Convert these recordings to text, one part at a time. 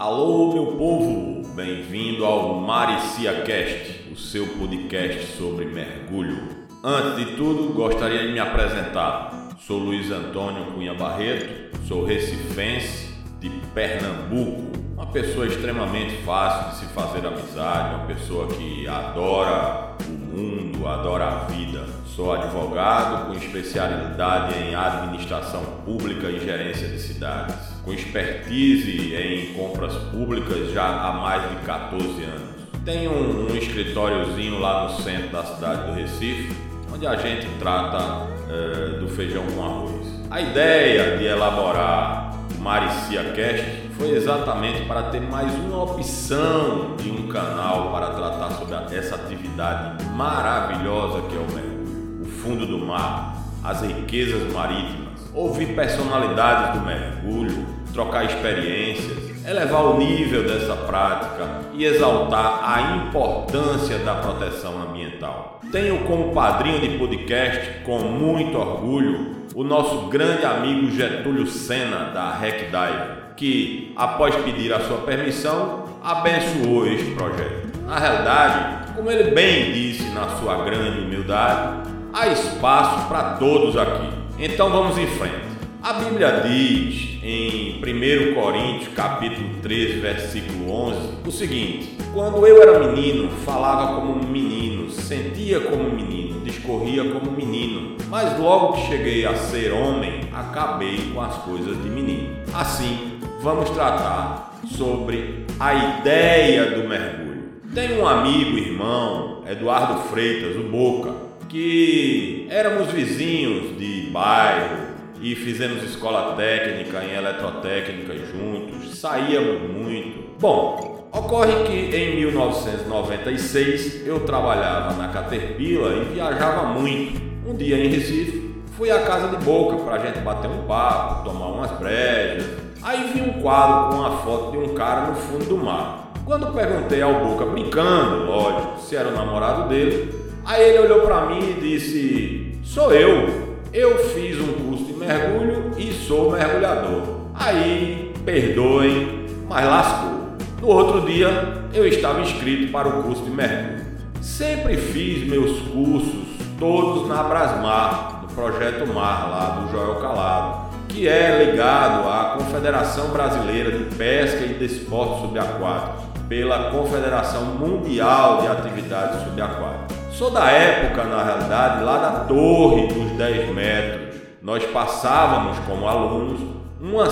Alô, meu povo! Bem-vindo ao Maricia Cast, o seu podcast sobre mergulho. Antes de tudo, gostaria de me apresentar. Sou Luiz Antônio Cunha Barreto, sou recifense de Pernambuco, uma pessoa extremamente fácil de se fazer amizade, uma pessoa que adora o mundo, adora a vida. Sou advogado com especialidade em administração pública e gerência de cidades, com expertise em compras públicas já há mais de 14 anos. Tenho um, um escritóriozinho lá no centro da cidade do Recife, onde a gente trata uh, do feijão com arroz. A ideia de elaborar Maricia Cast foi exatamente para ter mais uma opção de um canal para tratar sobre essa atividade maravilhosa que é o mergulho, o fundo do mar, as riquezas marítimas, ouvir personalidades do mergulho, trocar experiências, elevar o nível dessa prática e exaltar a importância da proteção ambiental. Tenho como padrinho de podcast, com muito orgulho, o nosso grande amigo Getúlio Sena da Hack Dive que, após pedir a sua permissão, abençoou este projeto. Na realidade, como ele bem disse na sua grande humildade, há espaço para todos aqui. Então vamos em frente. A Bíblia diz em 1 Coríntios, capítulo 13, versículo 11, o seguinte: Quando eu era menino, falava como um menino, sentia como um menino, discorria como menino, mas logo que cheguei a ser homem, acabei com as coisas de menino. Assim, vamos tratar sobre a ideia do mergulho. Tem um amigo, irmão, Eduardo Freitas, o Boca, que éramos vizinhos de bairro e fizemos escola técnica em eletrotécnica juntos, saíamos muito. Bom, ocorre que em 1996 eu trabalhava na Caterpillar e viajava muito. Um dia em Recife, fui à casa de Boca para a gente bater um papo, tomar umas brejas Aí vi um quadro com a foto de um cara no fundo do mar. Quando perguntei ao Boca, brincando, lógico, se era o namorado dele, aí ele olhou para mim e disse: Sou eu. Eu fiz um curso de mergulho e sou mergulhador. Aí, perdoem, mas lascou. No outro dia, eu estava inscrito para o curso de mergulho. Sempre fiz meus cursos todos na Brasmar, no projeto Mar lá do Joel Calado que é ligado à Confederação Brasileira de Pesca e Desportos Subaquáticos, pela Confederação Mundial de Atividades Subaquáticas. Sou da época, na realidade, lá da Torre dos 10 metros. Nós passávamos como alunos uma,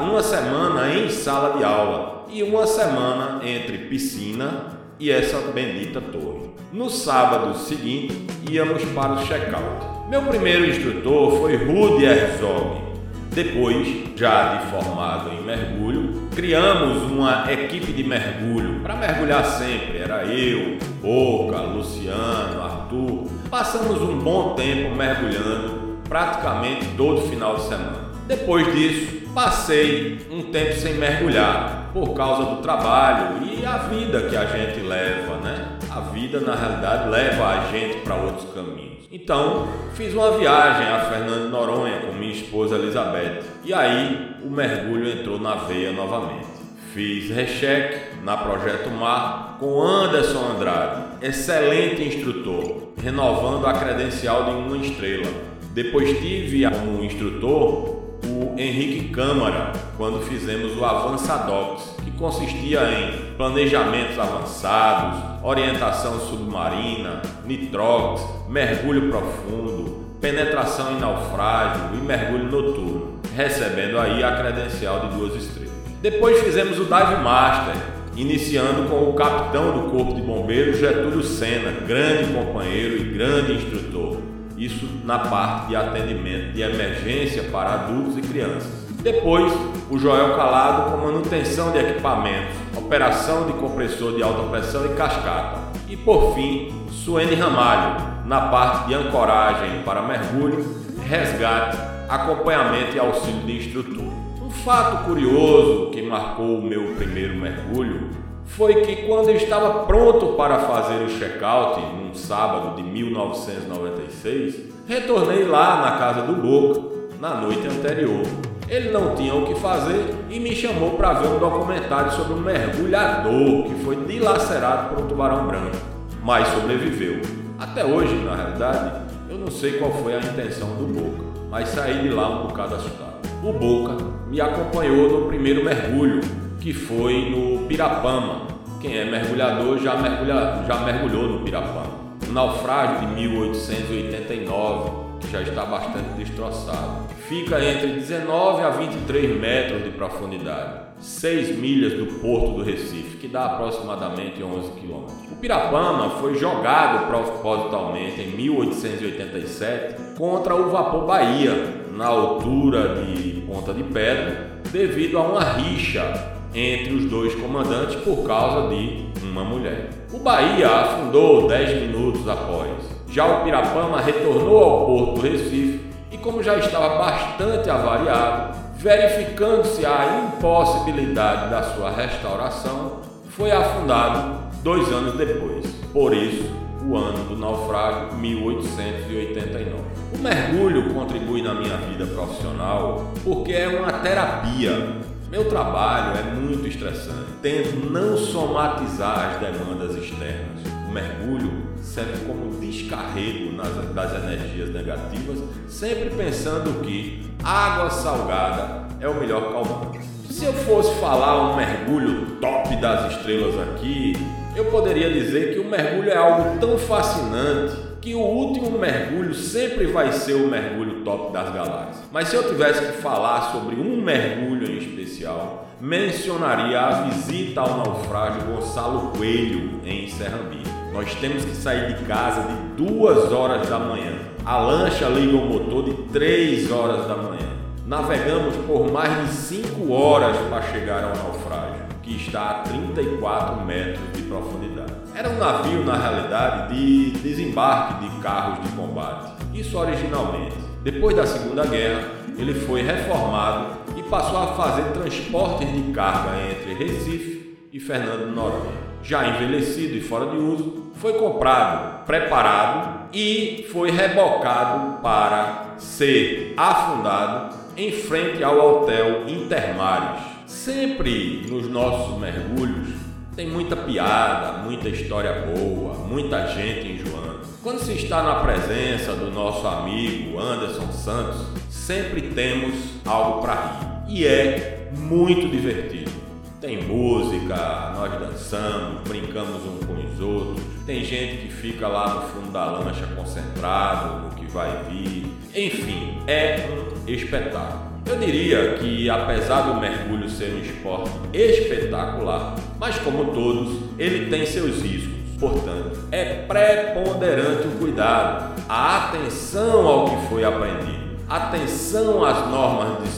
uma semana em sala de aula e uma semana entre piscina e essa bendita torre. No sábado seguinte, íamos para o check-out. Meu primeiro instrutor foi Rudy Herzog, depois, já de formado em mergulho, criamos uma equipe de mergulho para mergulhar sempre. Era eu, Boca, Luciano. Passamos um bom tempo mergulhando, praticamente todo final de semana. Depois disso, passei um tempo sem mergulhar por causa do trabalho e a vida que a gente leva, né? A vida na realidade leva a gente para outros caminhos. Então, fiz uma viagem a Fernando Noronha com minha esposa Elizabeth. E aí, o mergulho entrou na veia novamente. Fiz recheque na Projeto Mar com Anderson Andrade, excelente instrutor, renovando a credencial de uma estrela. Depois tive como instrutor o Henrique Câmara quando fizemos o Avançadox, que consistia em planejamentos avançados, orientação submarina, nitrox, mergulho profundo, penetração em naufrágio e mergulho noturno, recebendo aí a credencial de duas estrelas. Depois fizemos o Dive Master, iniciando com o capitão do Corpo de Bombeiros Getúlio Sena, grande companheiro e grande instrutor isso na parte de atendimento de emergência para adultos e crianças. Depois, o Joel Calado com manutenção de equipamentos, operação de compressor de alta pressão e cascata. E por fim, Suene Ramalho na parte de ancoragem para mergulho, resgate, acompanhamento e auxílio de instrutor. Fato curioso que marcou o meu primeiro mergulho foi que quando estava pronto para fazer o check-out, num sábado de 1996, retornei lá na casa do Boca na noite anterior. Ele não tinha o que fazer e me chamou para ver um documentário sobre um mergulhador que foi dilacerado por um tubarão branco, mas sobreviveu. Até hoje, na realidade, eu não sei qual foi a intenção do Boca, mas saí de lá um bocado assustado. O Boca me acompanhou no primeiro mergulho, que foi no Pirapama. Quem é mergulhador já, mergulha, já mergulhou no Pirapama. O naufrágio de 1889 já está bastante destroçado. Fica entre 19 a 23 metros de profundidade, 6 milhas do porto do Recife, que dá aproximadamente 11 quilômetros. O Pirapama foi jogado propositalmente em 1887 contra o vapor Bahia, na altura de Ponta de Pedra, devido a uma rixa entre os dois comandantes por causa de uma mulher. O Bahia afundou 10 minutos após. Já o Pirapama retornou ao porto do Recife e, como já estava bastante avariado, verificando-se a impossibilidade da sua restauração, foi afundado dois anos depois. Por isso, o ano do naufrágio 1889. O mergulho contribui na minha vida profissional porque é uma terapia. Meu trabalho é muito estressante. Tento não somatizar as demandas externas. O mergulho serve como descarrego nas, das energias negativas, sempre pensando que água salgada é o melhor calmante. Se eu fosse falar um mergulho top das estrelas aqui, eu poderia dizer que o mergulho é algo tão fascinante que o último mergulho sempre vai ser o mergulho top das galáxias. Mas se eu tivesse que falar sobre um mergulho em especial, mencionaria a visita ao naufrágio Gonçalo Coelho em Serrambi. Nós temos que sair de casa de duas horas da manhã. A lancha liga o motor de três horas da manhã. Navegamos por mais de cinco horas para chegar ao naufrágio, que está a 34 metros de profundidade. Era um navio, na realidade, de desembarque de carros de combate. Isso originalmente. Depois da Segunda Guerra, ele foi reformado e passou a fazer transportes de carga entre Recife e Fernando Noronha já envelhecido e fora de uso, foi comprado, preparado e foi rebocado para ser afundado em frente ao hotel Intermares. Sempre nos nossos mergulhos tem muita piada, muita história boa, muita gente enjoando. Quando se está na presença do nosso amigo Anderson Santos, sempre temos algo para rir e é muito divertido. Tem música, nós dançamos, brincamos uns com os outros. Tem gente que fica lá no fundo da lancha concentrado no que vai vir. Enfim, é um espetáculo. Eu diria que, apesar do mergulho ser um esporte espetacular, mas como todos, ele tem seus riscos. Portanto, é preponderante o cuidado, a atenção ao que foi aprendido, atenção às normas de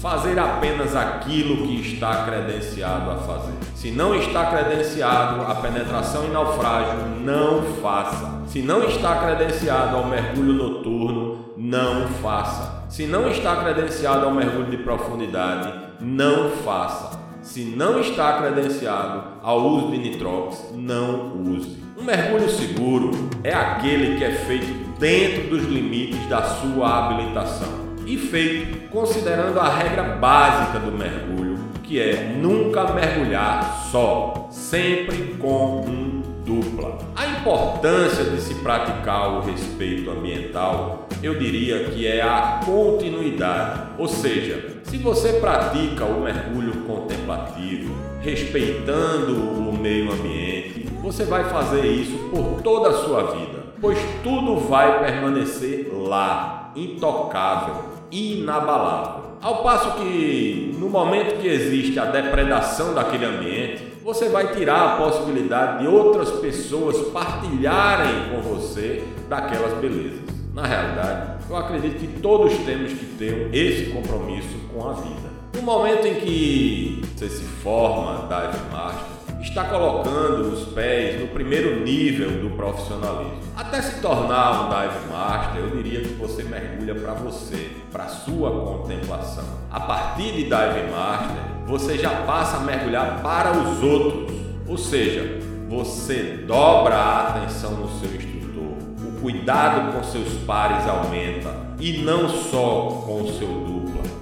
fazer apenas aquilo que está credenciado a fazer. Se não está credenciado a penetração em naufrágio, não faça. Se não está credenciado ao mergulho noturno, não faça. Se não está credenciado ao mergulho de profundidade, não faça. Se não está credenciado ao uso de nitrox, não use. Um mergulho seguro é aquele que é feito dentro dos limites da sua habilitação e feito considerando a regra básica do mergulho, que é nunca mergulhar só, sempre com um dupla. A importância de se praticar o respeito ambiental, eu diria que é a continuidade. Ou seja, se você pratica o mergulho contemplativo, respeitando o meio ambiente, você vai fazer isso por toda a sua vida, pois tudo vai permanecer lá, intocável, inabalável. Ao passo que, no momento que existe a depredação daquele ambiente, você vai tirar a possibilidade de outras pessoas partilharem com você daquelas belezas. Na realidade, eu acredito que todos temos que ter esse compromisso com a vida. No momento em que você se forma dive master, está colocando os pés no primeiro nível do profissionalismo. Até se tornar um dive master, eu diria que você mergulha para você, para sua contemplação. A partir de dive master, você já passa a mergulhar para os outros, ou seja, você dobra a atenção no seu instrutor, o cuidado com seus pares aumenta e não só com o seu dupla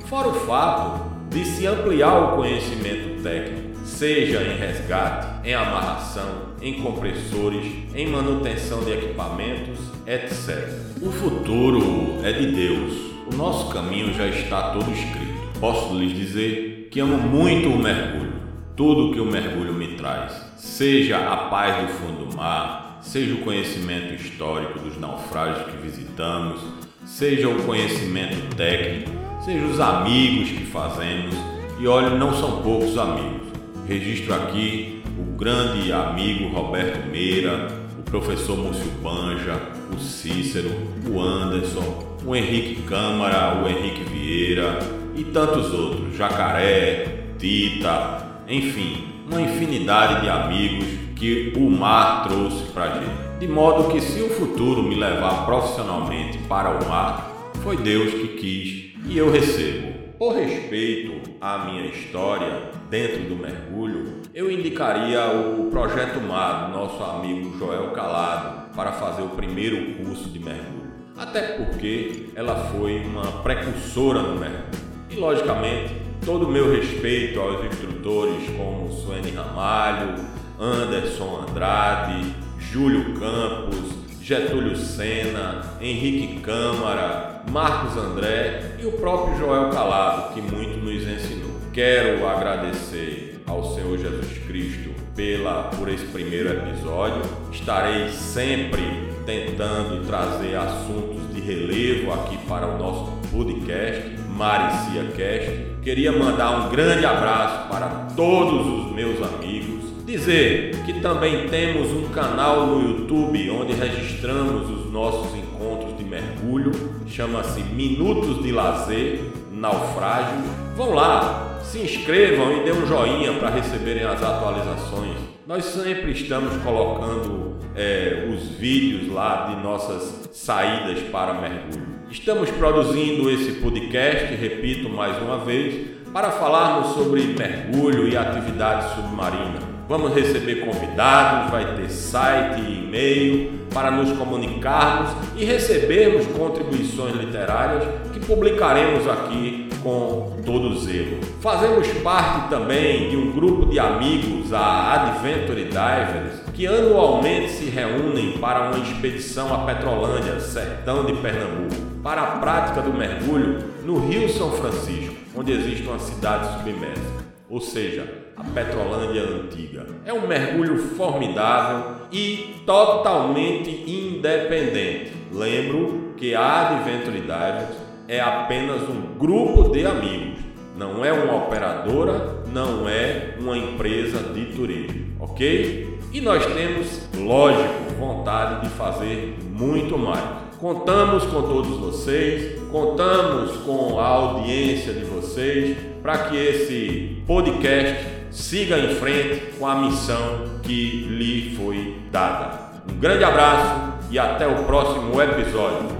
Fora o fato de se ampliar o conhecimento técnico, seja em resgate, em amarração, em compressores, em manutenção de equipamentos, etc. O futuro é de Deus. O nosso caminho já está todo escrito. Posso lhes dizer que amo muito o mergulho, tudo que o mergulho me traz, seja a paz do fundo do mar, seja o conhecimento histórico dos naufrágios que visitamos, seja o conhecimento técnico, seja os amigos que fazemos. E olha, não são poucos amigos. Registro aqui o grande amigo Roberto Meira, o professor Múcio Banja, o Cícero, o Anderson, o Henrique Câmara, o Henrique Vieira e tantos outros, Jacaré, Tita, enfim, uma infinidade de amigos que o mar trouxe para gente. De modo que se o futuro me levar profissionalmente para o mar, foi Deus que quis e eu recebo. Por respeito à minha história dentro do mergulho, eu indicaria o Projeto Mar do nosso amigo Joel Calado para fazer o primeiro curso de mergulho. Até porque ela foi uma precursora no mergulho. E logicamente, todo o meu respeito aos instrutores como Suene Ramalho, Anderson Andrade, Júlio Campos, Getúlio Sena, Henrique Câmara, Marcos André e o próprio Joel Calado, que muito nos ensinou. Quero agradecer ao Senhor Jesus Cristo pela por esse primeiro episódio. Estarei sempre tentando trazer assuntos de relevo aqui para o nosso podcast, Maricia Cast. Queria mandar um grande abraço para todos os meus amigos Dizer que também temos um canal no YouTube onde registramos os nossos encontros de mergulho, chama-se Minutos de Lazer Naufrágio. Vão lá, se inscrevam e dê um joinha para receberem as atualizações. Nós sempre estamos colocando é, os vídeos lá de nossas saídas para mergulho. Estamos produzindo esse podcast, repito mais uma vez, para falarmos sobre mergulho e atividade submarina. Vamos receber convidados, vai ter site e e-mail para nos comunicarmos e recebermos contribuições literárias que publicaremos aqui com todo zelo. Fazemos parte também de um grupo de amigos, a Adventure Divers, que anualmente se reúnem para uma expedição à Petrolândia, sertão de Pernambuco, para a prática do mergulho no Rio São Francisco, onde existe uma cidade submersa ou seja, a Petrolândia antiga. É um mergulho formidável e totalmente independente. Lembro que a Adventure Divers é apenas um grupo de amigos, não é uma operadora, não é uma empresa de turismo, ok? E nós temos, lógico, vontade de fazer muito mais. Contamos com todos vocês, contamos com a audiência de vocês para que esse podcast siga em frente com a missão que lhe foi dada. Um grande abraço e até o próximo episódio.